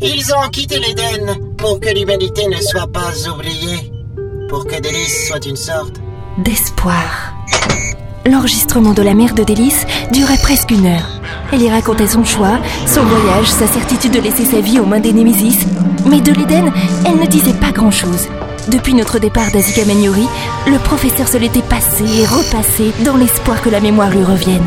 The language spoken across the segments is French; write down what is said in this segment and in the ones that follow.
Ils ont quitté l'Éden pour que l'humanité ne soit pas oubliée. Pour que Délice soit une sorte d'espoir. L'enregistrement de la mère de Délice durait presque une heure. Elle y racontait son choix, son voyage, sa certitude de laisser sa vie aux mains des Némésis. Mais de l'Éden, elle ne disait pas grand-chose. Depuis notre départ d'Azika le professeur se l'était passé et repassé dans l'espoir que la mémoire lui revienne.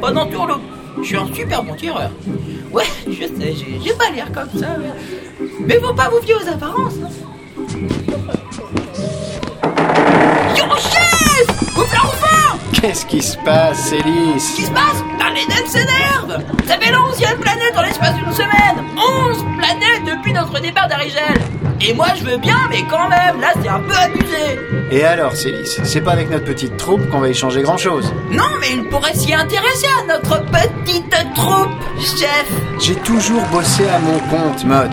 pas dans tout Je suis un super bon tireur. Ouais, je sais, j'ai pas l'air comme ça. Mais... faut pas vous fier aux apparences. Hein. Yo, chef Vous enfin Qu'est-ce qui se passe, Elise? Ce qui se passe? Dans les s'énerve Ça fait la onzième planète dans 11 départ d'Arigel Et moi je veux bien, mais quand même, là c'est un peu abusé Et alors, Célis, c'est pas avec notre petite troupe qu'on va échanger grand-chose Non, mais il pourrait s'y intéresser à notre petite troupe, chef J'ai toujours bossé à mon compte, Mott.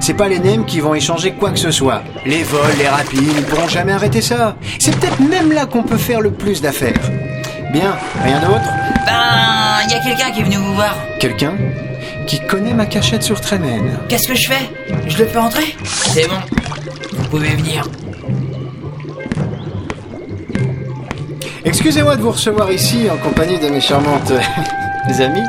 C'est pas les NEM qui vont échanger quoi que ce soit. Les vols, les rapides, ils ne pourront jamais arrêter ça. C'est peut-être même là qu'on peut faire le plus d'affaires. Bien, rien d'autre? Ben, il y a quelqu'un qui est venu vous voir. Quelqu'un? Qui connaît ma cachette sur Tremen. Qu'est-ce que je fais? Je le fais entrer? C'est bon. Vous pouvez venir. Excusez-moi de vous recevoir ici en compagnie de mes charmantes amies.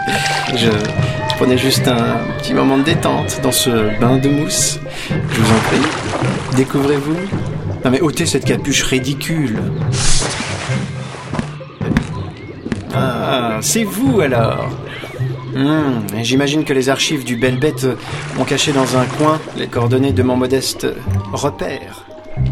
Je, je prenais juste un petit moment de détente dans ce bain de mousse. Je vous en prie. Découvrez-vous Non mais ôtez cette capuche ridicule. Ah, c'est vous alors hmm, J'imagine que les archives du Belle Bête ont caché dans un coin les coordonnées de mon modeste repère.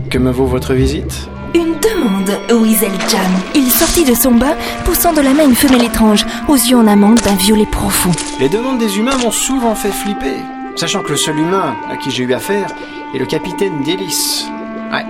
Que me vaut votre visite? Une demande, Weasel Jam. Il sortit de son bain, poussant de la main une femelle étrange, aux yeux en amande d'un violet profond. Les demandes des humains m'ont souvent fait flipper, sachant que le seul humain à qui j'ai eu affaire est le capitaine Délice. Ouais,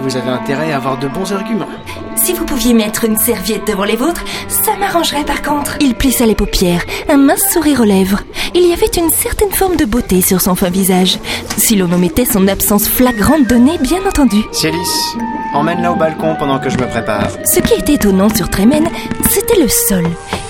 vous avez intérêt à avoir de bons arguments. Si vous pouviez mettre une serviette devant les vôtres, ça m'arrangerait par contre. Il plissa les paupières, un mince sourire aux lèvres. Il y avait une certaine forme de beauté sur son fin visage, si l'on omettait son absence flagrante de nez, bien entendu. Célis, emmène-la au balcon pendant que je me prépare. Ce qui était étonnant sur Tremen, c'était le sol.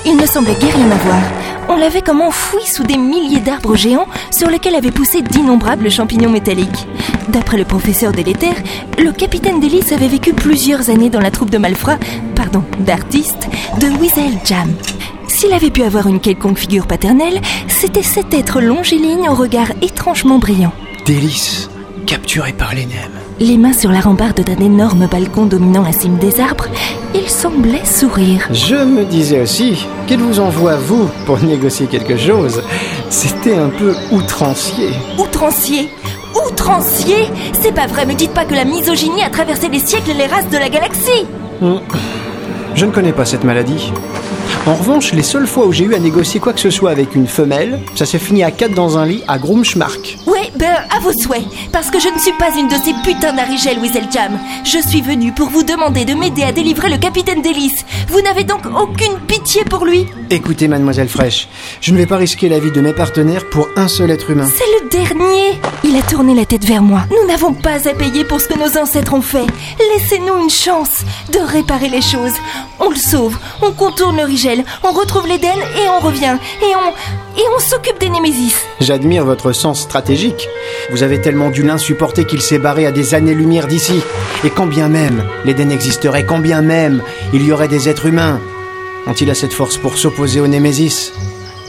Il ne semblait guère rien avoir. On l'avait comme enfoui sous des milliers d'arbres géants sur lesquels avaient poussé d'innombrables champignons métalliques. D'après le professeur délétère, le capitaine d'hélice avait vécu plusieurs années dans la troupe de malfrats, pardon, d'artistes, de Weasel Jam. S'il avait pu avoir une quelconque figure paternelle, c'était cet être longiligne au regard étrangement brillant. Délice, capturé par les nems. Les mains sur la rambarde d'un énorme balcon dominant la cime des arbres, il semblait sourire. Je me disais aussi qu'il vous envoie, vous, pour négocier quelque chose. C'était un peu outrancier. Outrancier Outrancier C'est pas vrai, me dites pas que la misogynie a traversé les siècles les races de la galaxie hmm. Je ne connais pas cette maladie. En revanche, les seules fois où j'ai eu à négocier quoi que ce soit avec une femelle, ça s'est fini à quatre dans un lit à Grumschmark. Ouais, ben à vos souhaits, parce que je ne suis pas une de ces putains d'Arigel Jam. Je suis venue pour vous demander de m'aider à délivrer le capitaine d'hélice. Vous n'avez donc aucune pitié pour lui Écoutez, mademoiselle Fraîche, je ne vais pas risquer la vie de mes partenaires pour un seul être humain. C'est le dernier Il a tourné la tête vers moi. Nous n'avons pas à payer pour ce que nos ancêtres ont fait. Laissez-nous une chance de réparer les choses. On le sauve, on contourne le Rigel, on retrouve l'Éden et on revient. Et on. Et on s'occupe des Némésis. J'admire votre sens stratégique. Vous avez tellement dû l'insupporter qu'il s'est barré à des années-lumière d'ici. Et quand bien même l'Éden existerait, quand bien même il y aurait des êtres humains, ont-ils assez de force pour s'opposer aux Némésis?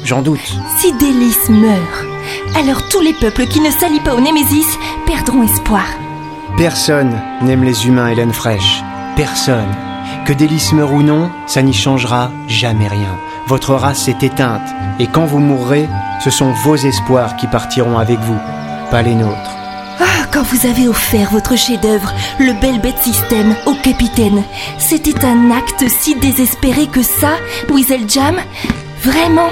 J'en doute. Si Délice meurt, alors tous les peuples qui ne s'allient pas aux Némésis perdront espoir. Personne n'aime les humains, Hélène Fraîche. Personne. Que Délice meure ou non, ça n'y changera jamais rien. Votre race est éteinte, et quand vous mourrez, ce sont vos espoirs qui partiront avec vous, pas les nôtres. Ah, quand vous avez offert votre chef-d'œuvre, le bel bête système, au capitaine, c'était un acte si désespéré que ça, Weasel Jam Vraiment